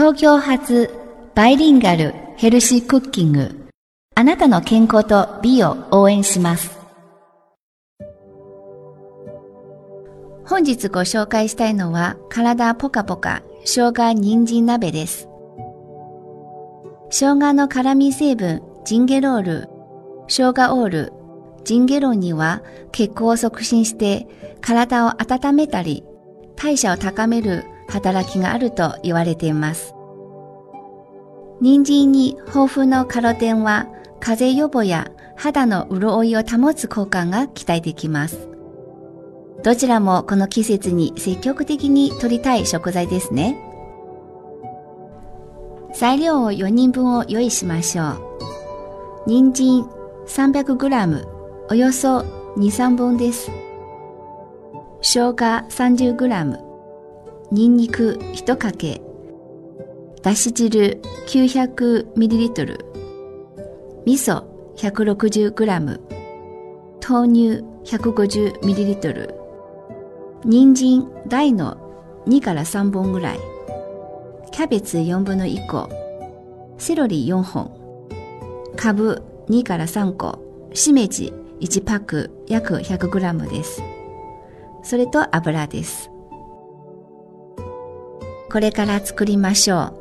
東京発バイリンガルヘルシークッキング。あなたの健康と美を応援します。本日ご紹介したいのは体ポカポカ生姜人参鍋です。生姜の辛味成分ジンゲロール。生姜オール。ジンゲロンには血行を促進して体を温めたり代謝を高める働きがあると言われています。人参に豊富のカロテンは風邪予防や肌の潤いを保つ効果が期待できます。どちらもこの季節に積極的に摂りたい食材ですね。材料を4人分を用意しましょう。人参 300g およそ2、3本です。生姜 30g ニンニク1かけ、だし汁 900ml、味噌 160g、豆乳 150ml、人参大の2から3本ぐらい、キャベツ4分の1個、セロリ4本、かぶ2から3個、しめじ1パック。約 100g です。それと油です。これから作りましょう。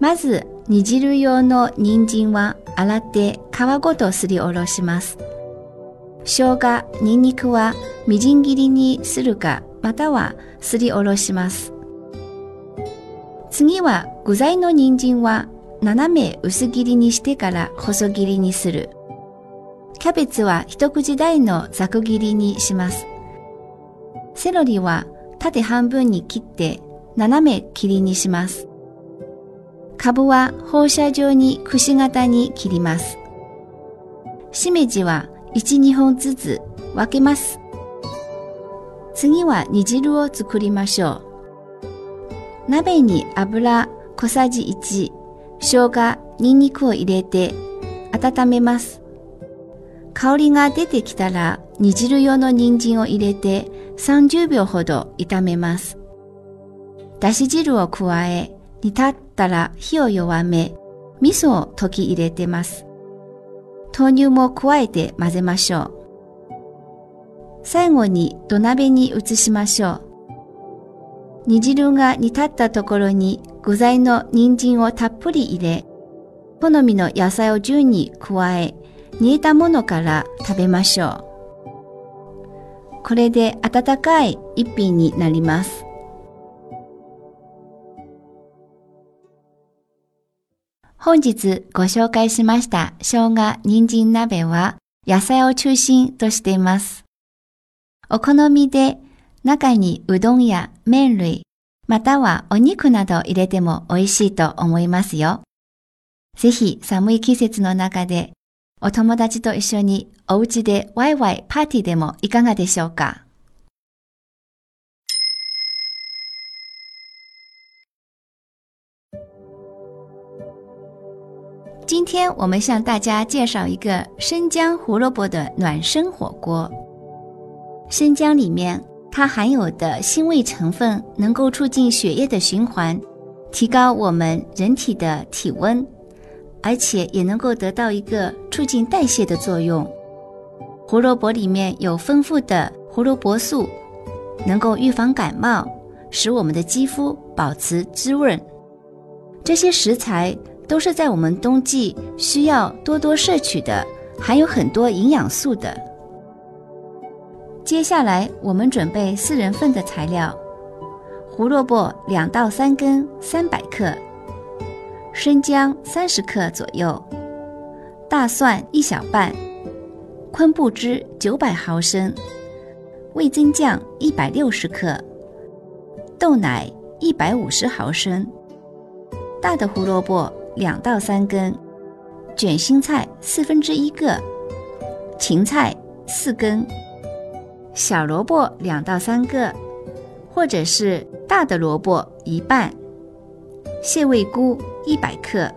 まず、煮汁用の人参は洗って皮ごとすりおろします。生姜、ニンニクはみじん切りにするか、またはすりおろします。次は具材の人参は斜め薄切りにしてから細切りにする。キャベツは一口大のざく切りにします。セロリは縦半分に切って斜め切りにします。かぶは放射状にくし形に切ります。しめじは1、2本ずつ分けます。次は煮汁を作りましょう。鍋に油小さじ1、生姜、ニンニクを入れて温めます。香りが出てきたら煮汁用の人参を入れて30秒ほど炒めます。だし汁を加え、煮立ったら火を弱め、味噌を溶き入れてます。豆乳も加えて混ぜましょう。最後に土鍋に移しましょう。煮汁が煮立ったところに具材の人参をたっぷり入れ、好みの野菜を順に加え、煮えたものから食べましょう。これで温かい一品になります。本日ご紹介しました生姜人参鍋は野菜を中心としています。お好みで中にうどんや麺類、またはお肉など入れても美味しいと思いますよ。ぜひ寒い季節の中でお友達と一緒にお家でワイワイパーティーでもいかがでしょうか？今天我们向大家介绍一个生姜胡萝卜的暖身火锅。生姜里面它含有的辛味成分能够促进血液的循环，提高我们人体的体温，而且也能够得到一个促进代谢的作用。胡萝卜里面有丰富的胡萝卜素，能够预防感冒，使我们的肌肤保持滋润。这些食材。都是在我们冬季需要多多摄取的，含有很多营养素的。接下来我们准备四人份的材料：胡萝卜两到三根，三百克；生姜三十克左右；大蒜一小半；昆布汁九百毫升；味增酱一百六十克；豆奶一百五十毫升；大的胡萝卜。两到三根，卷心菜四分之一个，芹菜四根，小萝卜两到三个，或者是大的萝卜一半，蟹味菇一百克，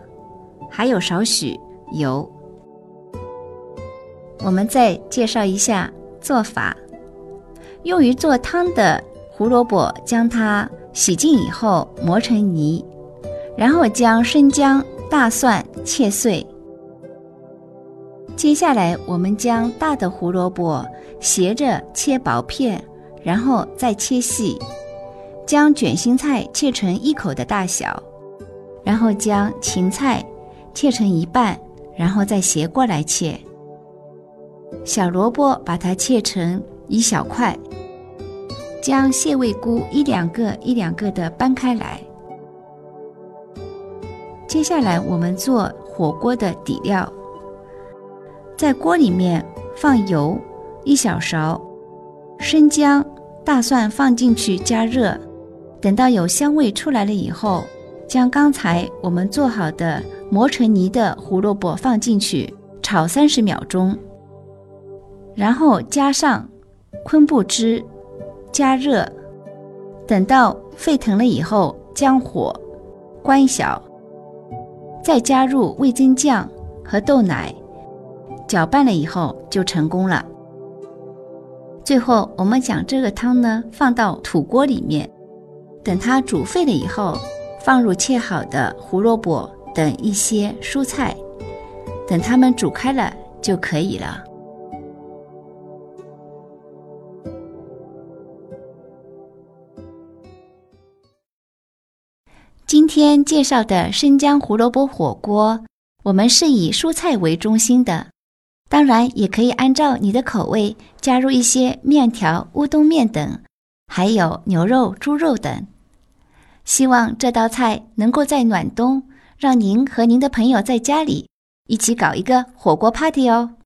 还有少许油。我们再介绍一下做法：用于做汤的胡萝卜，将它洗净以后磨成泥，然后将生姜、大蒜切碎。接下来，我们将大的胡萝卜斜着切薄片，然后再切细。将卷心菜切成一口的大小，然后将芹菜切成一半，然后再斜过来切。小萝卜把它切成一小块，将蟹味菇一两个一两个的搬开来。接下来我们做火锅的底料，在锅里面放油一小勺，生姜、大蒜放进去加热。等到有香味出来了以后，将刚才我们做好的磨成泥的胡萝卜放进去炒三十秒钟，然后加上昆布汁，加热，等到沸腾了以后，将火关小，再加入味增酱和豆奶，搅拌了以后就成功了。最后，我们将这个汤呢放到土锅里面。等它煮沸了以后，放入切好的胡萝卜等一些蔬菜，等它们煮开了就可以了。今天介绍的生姜胡萝卜火锅，我们是以蔬菜为中心的，当然也可以按照你的口味加入一些面条、乌冬面等，还有牛肉、猪肉等。希望这道菜能够在暖冬，让您和您的朋友在家里一起搞一个火锅 party 哦。